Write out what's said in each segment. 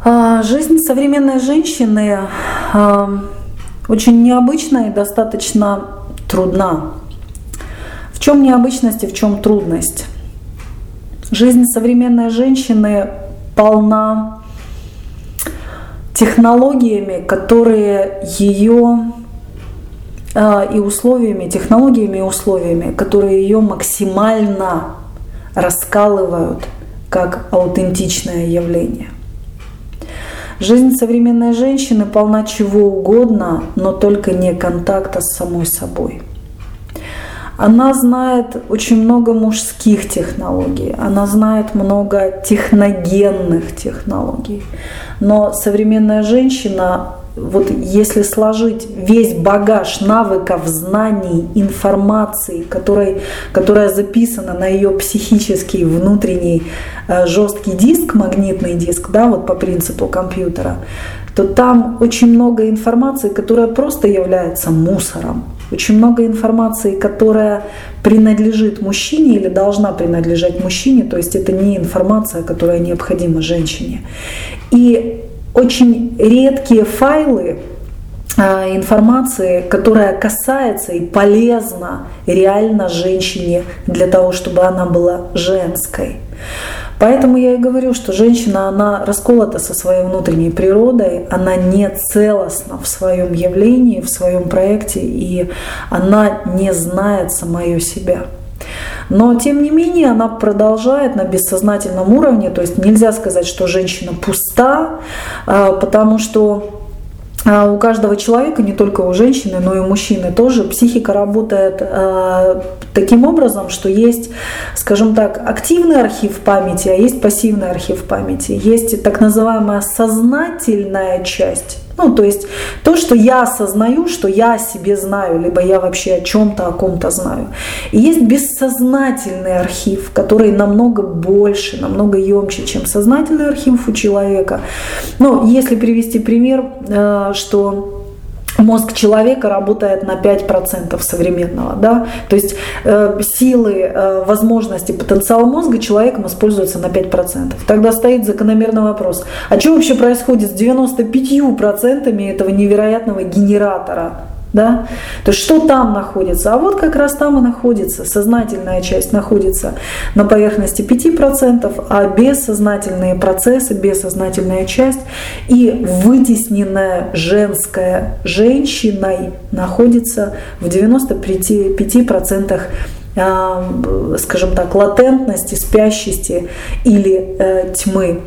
А, жизнь современной женщины а, очень необычная и достаточно трудна. В чем необычность и в чем трудность? Жизнь современной женщины полна технологиями, которые ее а, и условиями, технологиями и условиями, которые ее максимально раскалывают как аутентичное явление. Жизнь современной женщины полна чего угодно, но только не контакта с самой собой. Она знает очень много мужских технологий, она знает много техногенных технологий. Но современная женщина вот если сложить весь багаж навыков, знаний, информации, которой, которая записана на ее психический внутренний э, жесткий диск, магнитный диск, да, вот по принципу компьютера, то там очень много информации, которая просто является мусором. Очень много информации, которая принадлежит мужчине или должна принадлежать мужчине, то есть это не информация, которая необходима женщине. И очень редкие файлы а, информации, которая касается и полезна реально женщине для того, чтобы она была женской. Поэтому я и говорю, что женщина, она расколота со своей внутренней природой, она не целостна в своем явлении, в своем проекте, и она не знает самое себя. Но, тем не менее, она продолжает на бессознательном уровне, то есть нельзя сказать, что женщина пуста, а, потому что а, у каждого человека, не только у женщины, но и у мужчины тоже, психика работает э, таким образом, что есть, скажем так, активный архив памяти, а есть пассивный архив памяти. Есть так называемая сознательная часть ну, то есть то, что я осознаю, что я о себе знаю, либо я вообще о чем-то, о ком-то знаю. И есть бессознательный архив, который намного больше, намного емче, чем сознательный архив у человека. Ну, если привести пример, э, что мозг человека работает на 5% современного. Да? То есть э, силы, э, возможности, потенциал мозга человеком используются на 5%. Тогда стоит закономерный вопрос, а что вообще происходит с 95% этого невероятного генератора? Да? То есть что там находится? А вот как раз там и находится, сознательная часть находится на поверхности 5%, а бессознательные процессы, бессознательная часть и вытесненная женская женщиной находится в 95% а, скажем так, латентности, спящести или э, тьмы,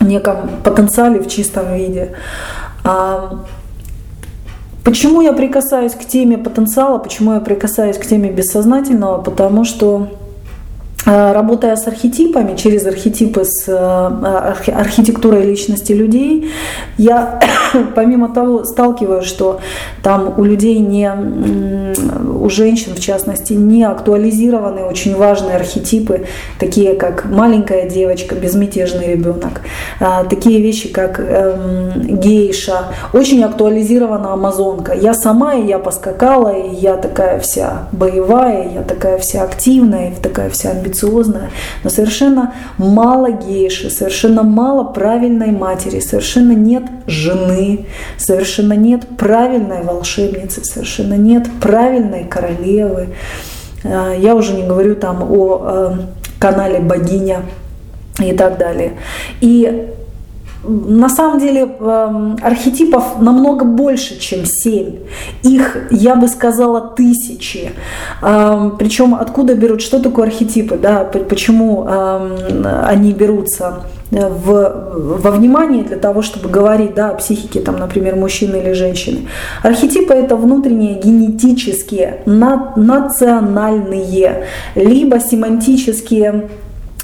неком потенциале в чистом виде. Почему я прикасаюсь к теме потенциала, почему я прикасаюсь к теме бессознательного? Потому что Э, работая с архетипами, через архетипы с э, архитектурой личности людей, я помимо того сталкиваюсь, что там у людей не, у женщин в частности, не актуализированы очень важные архетипы, такие как маленькая девочка, безмятежный ребенок, э, такие вещи как эм, гейша, очень актуализирована амазонка. Я сама, и я поскакала, и я такая вся боевая, я такая вся активная, и такая вся амбициозная, но совершенно мало гейши, совершенно мало правильной матери, совершенно нет жены, совершенно нет правильной волшебницы, совершенно нет правильной королевы. А, я уже не говорю там о э, канале богиня и так далее. И на самом деле эм, архетипов намного больше, чем семь. Их, я бы сказала, тысячи. Эм, Причем откуда берут, что такое архетипы, да, почему эм, они берутся в, во внимание для того, чтобы говорить да, о психике, там, например, мужчины или женщины. Архетипы – это внутренние генетические, национальные, либо семантические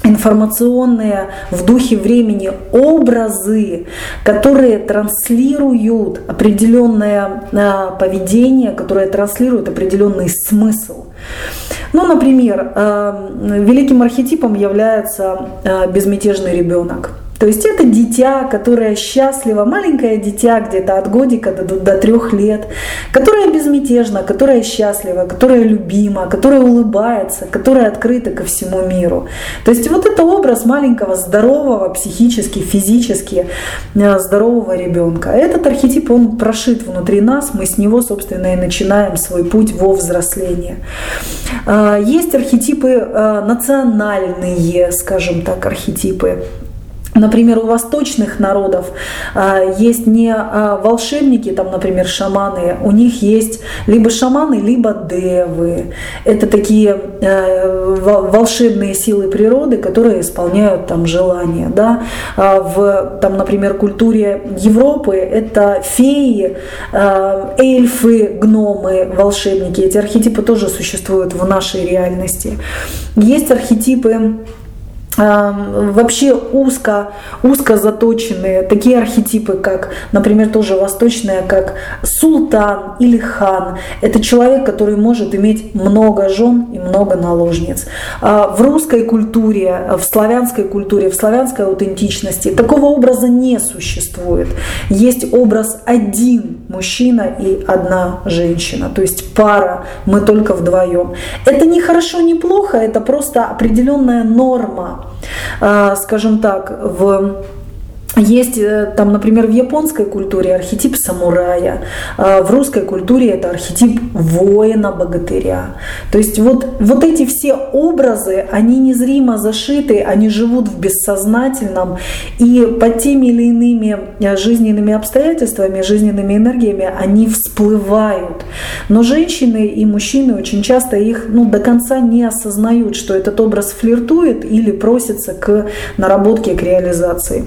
информационные в духе времени образы, которые транслируют определенное а, поведение, которое транслирует определенный смысл. Ну, например, а, великим архетипом является а, безмятежный ребенок. То есть это дитя, которое счастливо, маленькое дитя где-то от годика до, до трех лет, которое безмятежно, которое счастливо, которое любимо, которое улыбается, которое открыто ко всему миру. То есть вот это образ маленького, здорового, психически, физически э, здорового ребенка. Этот архетип, он прошит внутри нас, мы с него, собственно, и начинаем свой путь во взросление. Э, есть архетипы э, национальные, скажем так, архетипы. Например, у восточных народов э, есть не э, волшебники, там, например, шаманы, у них есть либо шаманы, либо девы. Это такие э, волшебные силы природы, которые исполняют там желания. Да? А в, там, например, культуре Европы это феи, эльфы, гномы, волшебники. Эти архетипы тоже существуют в нашей реальности. Есть архетипы вообще узко, узко заточенные такие архетипы, как, например, тоже восточные, как султан или хан. Это человек, который может иметь много жен и много наложниц. А, в русской культуре, в славянской культуре, в славянской аутентичности такого образа не существует. Есть образ один мужчина и одна женщина, то есть пара, мы только вдвоем. Это не хорошо, не плохо, это просто определенная норма скажем так, в есть э, там, например, в японской культуре архетип самурая, а в русской культуре это архетип воина-богатыря. То есть вот, вот эти все образы, они незримо зашиты, они живут в бессознательном, и под теми или иными э, жизненными обстоятельствами, жизненными энергиями они всплывают. Но женщины и мужчины очень часто их ну, до конца не осознают, что этот образ флиртует или просится к наработке, к реализации.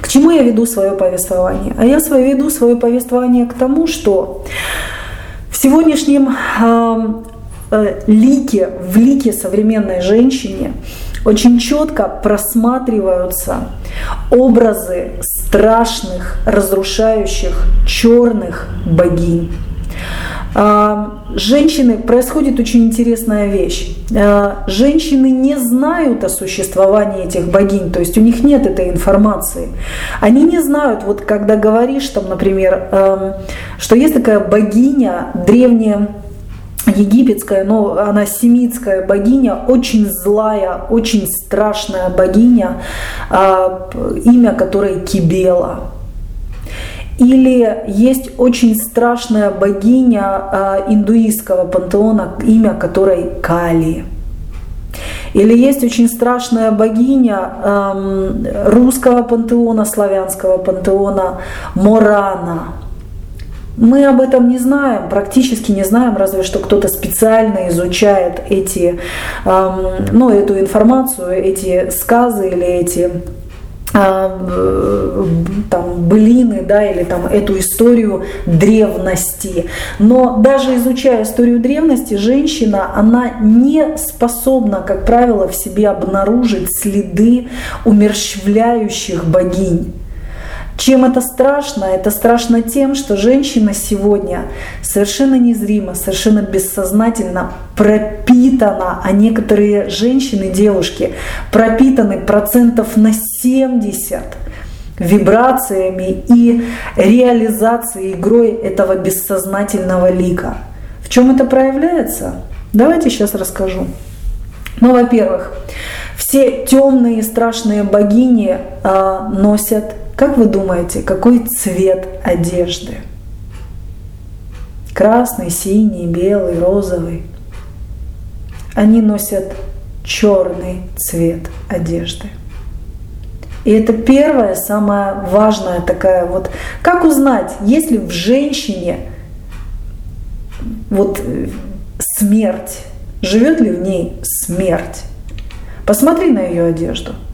К чему я веду свое повествование? А я свое веду свое повествование к тому, что в сегодняшнем э, лике, в лике современной женщине очень четко просматриваются образы страшных, разрушающих, черных богинь. А, женщины, происходит очень интересная вещь. А, женщины не знают о существовании этих богинь, то есть у них нет этой информации. Они не знают, вот когда говоришь там, например, эм, что есть такая богиня древняя, египетская, но она семитская богиня, очень злая, очень страшная богиня, а, имя которой Кибела. Или есть очень страшная богиня а, индуистского пантеона, имя которой Кали. Или есть очень страшная богиня эм, русского пантеона, славянского пантеона Морана. Мы об этом не знаем, практически не знаем, разве что кто-то специально изучает эти, эм, ну, эту информацию, эти сказы или эти там былины, да, или там эту историю древности. Но даже изучая историю древности, женщина, она не способна, как правило, в себе обнаружить следы умерщвляющих богинь. Чем это страшно? Это страшно тем, что женщина сегодня совершенно незримо, совершенно бессознательно пропитана, а некоторые женщины, девушки пропитаны процентов на 70 вибрациями и реализацией игрой этого бессознательного лика. В чем это проявляется? Давайте сейчас расскажу. Ну, во-первых, все темные и страшные богини а, носят как вы думаете, какой цвет одежды? Красный, синий, белый, розовый. Они носят черный цвет одежды. И это первая, самая важная такая вот, как узнать, если в женщине вот смерть, живет ли в ней смерть? Посмотри на ее одежду –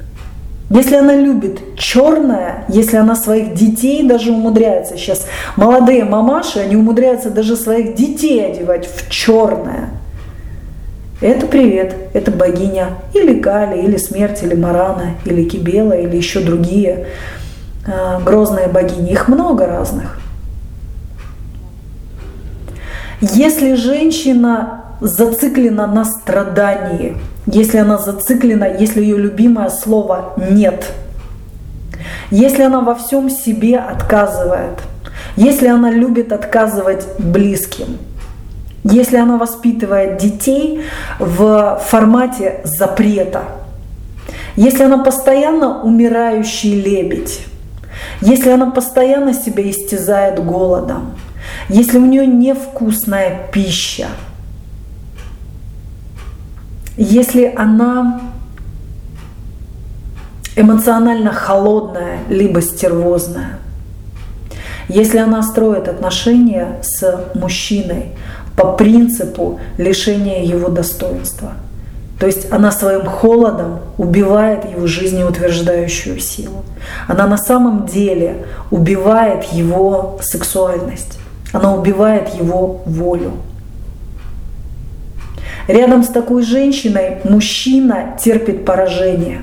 если она любит черное, если она своих детей даже умудряется, сейчас молодые мамаши, они умудряются даже своих детей одевать в черное. Это привет, это богиня или Кали, или смерть, или Марана, или Кибела, или еще другие э, грозные богини. Их много разных. Если женщина зациклена на страдании, если она зациклена, если ее любимое слово «нет», если она во всем себе отказывает, если она любит отказывать близким, если она воспитывает детей в формате запрета, если она постоянно умирающий лебедь, если она постоянно себя истязает голодом, если у нее невкусная пища, если она эмоционально холодная, либо стервозная, если она строит отношения с мужчиной по принципу лишения его достоинства, то есть она своим холодом убивает его жизнеутверждающую силу. Она на самом деле убивает его сексуальность. Она убивает его волю. Рядом с такой женщиной мужчина терпит поражение.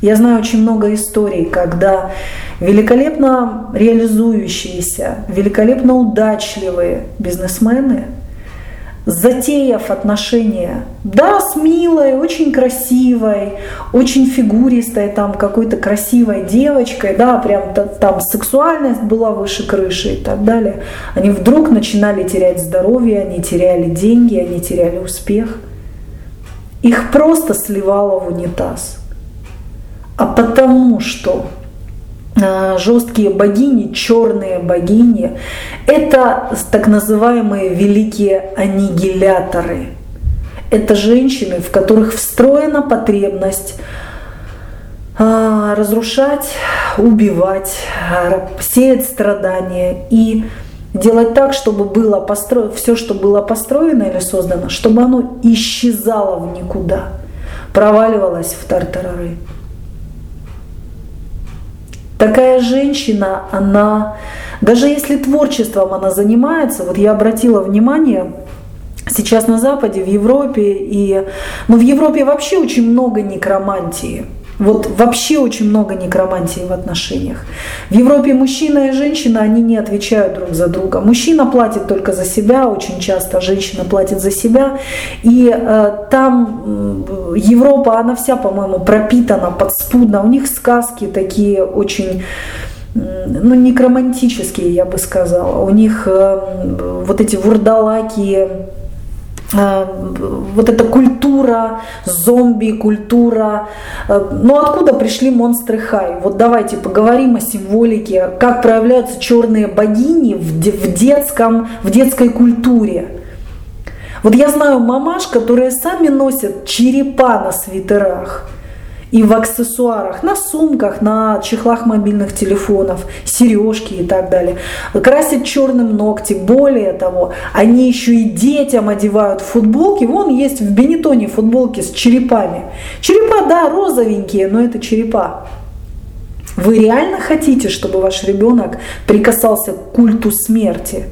Я знаю очень много историй, когда великолепно реализующиеся, великолепно удачливые бизнесмены – затеяв отношения, да, с милой, очень красивой, очень фигуристой, там какой-то красивой девочкой, да, прям там сексуальность была выше крыши и так далее, они вдруг начинали терять здоровье, они теряли деньги, они теряли успех. Их просто сливало в унитаз. А потому что жесткие богини, черные богини, это так называемые великие аннигиляторы. Это женщины, в которых встроена потребность э, разрушать, убивать, сеять страдания и делать так, чтобы было постро... все, что было построено или создано, чтобы оно исчезало в никуда, проваливалось в тартарары. Такая женщина, она, даже если творчеством она занимается, вот я обратила внимание, сейчас на Западе, в Европе, и, ну в Европе вообще очень много некромантии. Вот вообще очень много некромантии в отношениях. В Европе мужчина и женщина, они не отвечают друг за друга. Мужчина платит только за себя, очень часто женщина платит за себя. И э, там э, Европа, она вся, по-моему, пропитана подспудно. У них сказки такие очень ну, некромантические, я бы сказала. У них э, вот эти вурдалаки, вот эта культура, зомби-культура. Э, ну откуда пришли монстры Хай? Вот давайте поговорим о символике, как проявляются черные богини в, детском, в детской культуре. Вот я знаю мамаш, которые сами носят черепа на свитерах и в аксессуарах, на сумках, на чехлах мобильных телефонов, сережки и так далее. Красят черным ногти. Более того, они еще и детям одевают футболки. Вон есть в Бенетоне футболки с черепами. Черепа, да, розовенькие, но это черепа. Вы реально хотите, чтобы ваш ребенок прикасался к культу смерти?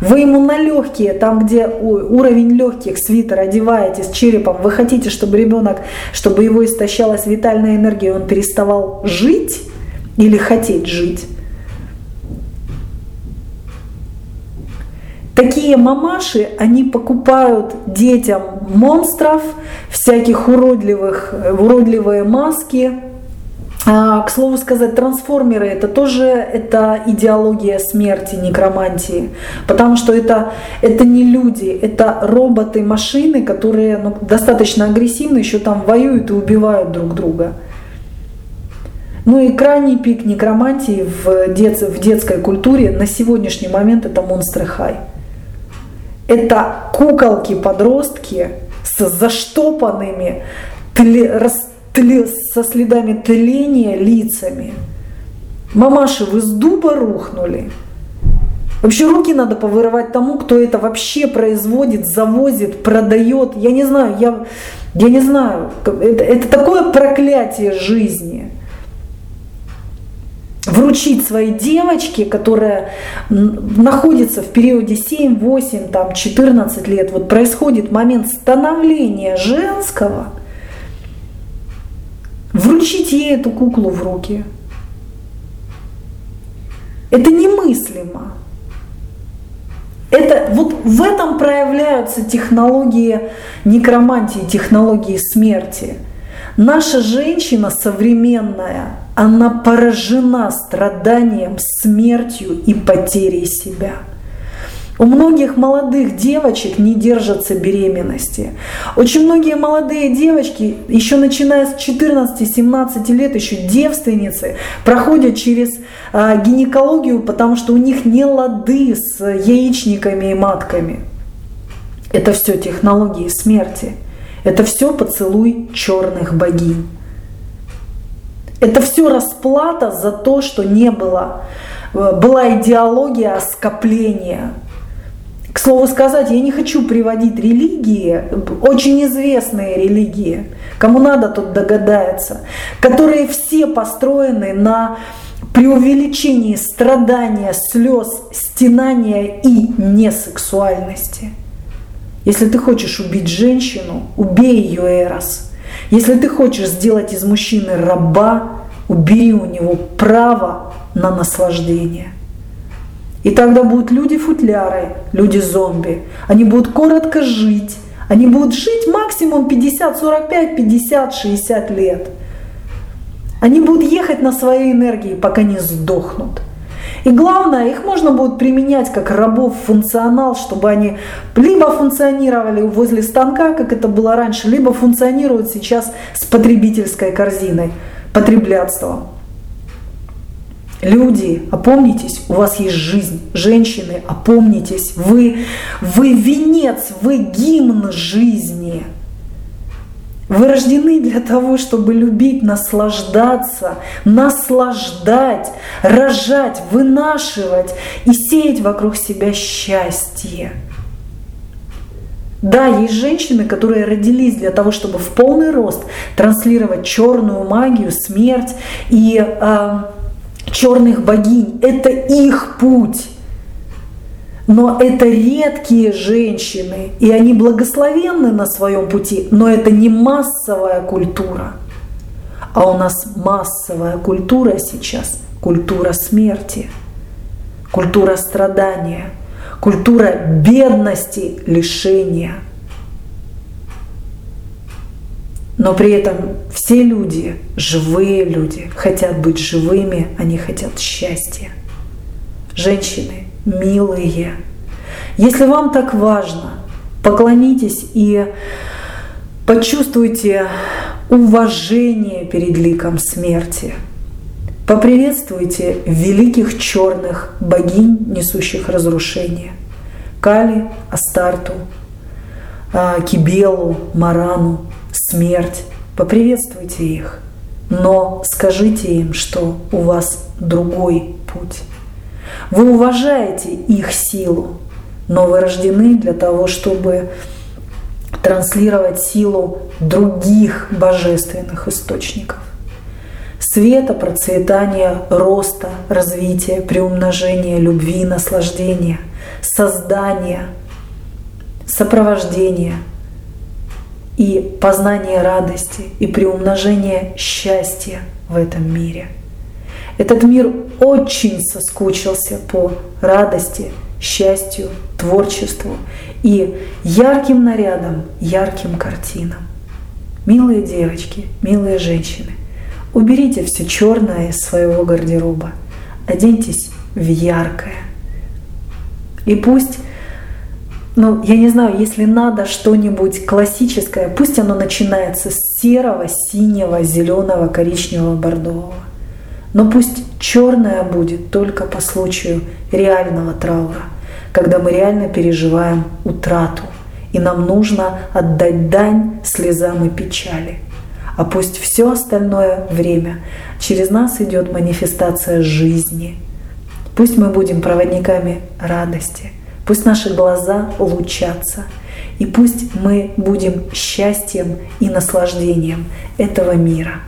Вы ему на легкие, там, где уровень легких свитер одеваете с черепом, вы хотите, чтобы ребенок, чтобы его истощалась витальная энергия, он переставал жить или хотеть жить? Такие мамаши, они покупают детям монстров, всяких уродливых, уродливые маски, к слову сказать, трансформеры это тоже это идеология смерти, некромантии, потому что это, это не люди, это роботы, машины, которые ну, достаточно агрессивны, еще там воюют и убивают друг друга. Ну и крайний пик некромантии в, дет, в детской культуре на сегодняшний момент это монстры хай. Это куколки-подростки с заштопанными, рас, со следами тления лицами. Мамаши, вы с дуба рухнули. Вообще руки надо повырывать тому, кто это вообще производит, завозит, продает. Я не знаю, я, я не знаю. Это, это такое проклятие жизни. Вручить своей девочке, которая находится в периоде 7, 8, там, 14 лет, вот происходит момент становления женского – вручить ей эту куклу в руки. Это немыслимо. Это вот в этом проявляются технологии некромантии, технологии смерти. Наша женщина современная, она поражена страданием, смертью и потерей себя. У многих молодых девочек не держатся беременности. Очень многие молодые девочки, еще начиная с 14-17 лет, еще девственницы, проходят через а, гинекологию, потому что у них не лады с яичниками и матками. Это все технологии смерти. Это все поцелуй черных богинь. Это все расплата за то, что не было. Была идеология скопления. К слову сказать, я не хочу приводить религии, очень известные религии, кому надо, тут догадается, которые все построены на преувеличении страдания, слез, стенания и несексуальности. Если ты хочешь убить женщину, убей ее Эрос. Если ты хочешь сделать из мужчины раба, убери у него право на наслаждение. И тогда будут люди-футляры, люди-зомби. Они будут коротко жить. Они будут жить максимум 50, 45, 50, 60 лет. Они будут ехать на своей энергии, пока не сдохнут. И главное, их можно будет применять как рабов функционал, чтобы они либо функционировали возле станка, как это было раньше, либо функционируют сейчас с потребительской корзиной, потреблятством. Люди, опомнитесь, у вас есть жизнь. Женщины, опомнитесь, вы, вы венец, вы гимн жизни. Вы рождены для того, чтобы любить, наслаждаться, наслаждать, рожать, вынашивать и сеять вокруг себя счастье. Да, есть женщины, которые родились для того, чтобы в полный рост транслировать черную магию, смерть и э, черных богинь. Это их путь. Но это редкие женщины, и они благословенны на своем пути, но это не массовая культура. А у нас массовая культура сейчас, культура смерти, культура страдания, культура бедности, лишения. Но при этом все люди, живые люди, хотят быть живыми, они хотят счастья. Женщины, милые. Если вам так важно, поклонитесь и почувствуйте уважение перед ликом смерти. Поприветствуйте великих черных богинь, несущих разрушение. Кали, Астарту, а, Кибелу, Марану, смерть. Поприветствуйте их, но скажите им, что у вас другой путь. Вы уважаете их силу, но вы рождены для того, чтобы транслировать силу других божественных источников. Света, процветания, роста, развития, приумножения, любви, наслаждения, создания, сопровождения и познания радости и приумножения счастья в этом мире – этот мир очень соскучился по радости, счастью, творчеству и ярким нарядам, ярким картинам. Милые девочки, милые женщины, уберите все черное из своего гардероба, оденьтесь в яркое. И пусть, ну, я не знаю, если надо что-нибудь классическое, пусть оно начинается с серого, синего, зеленого, коричневого, бордового. Но пусть черное будет только по случаю реального траура, когда мы реально переживаем утрату, и нам нужно отдать дань слезам и печали. А пусть все остальное время через нас идет манифестация жизни. Пусть мы будем проводниками радости, пусть наши глаза лучатся, и пусть мы будем счастьем и наслаждением этого мира –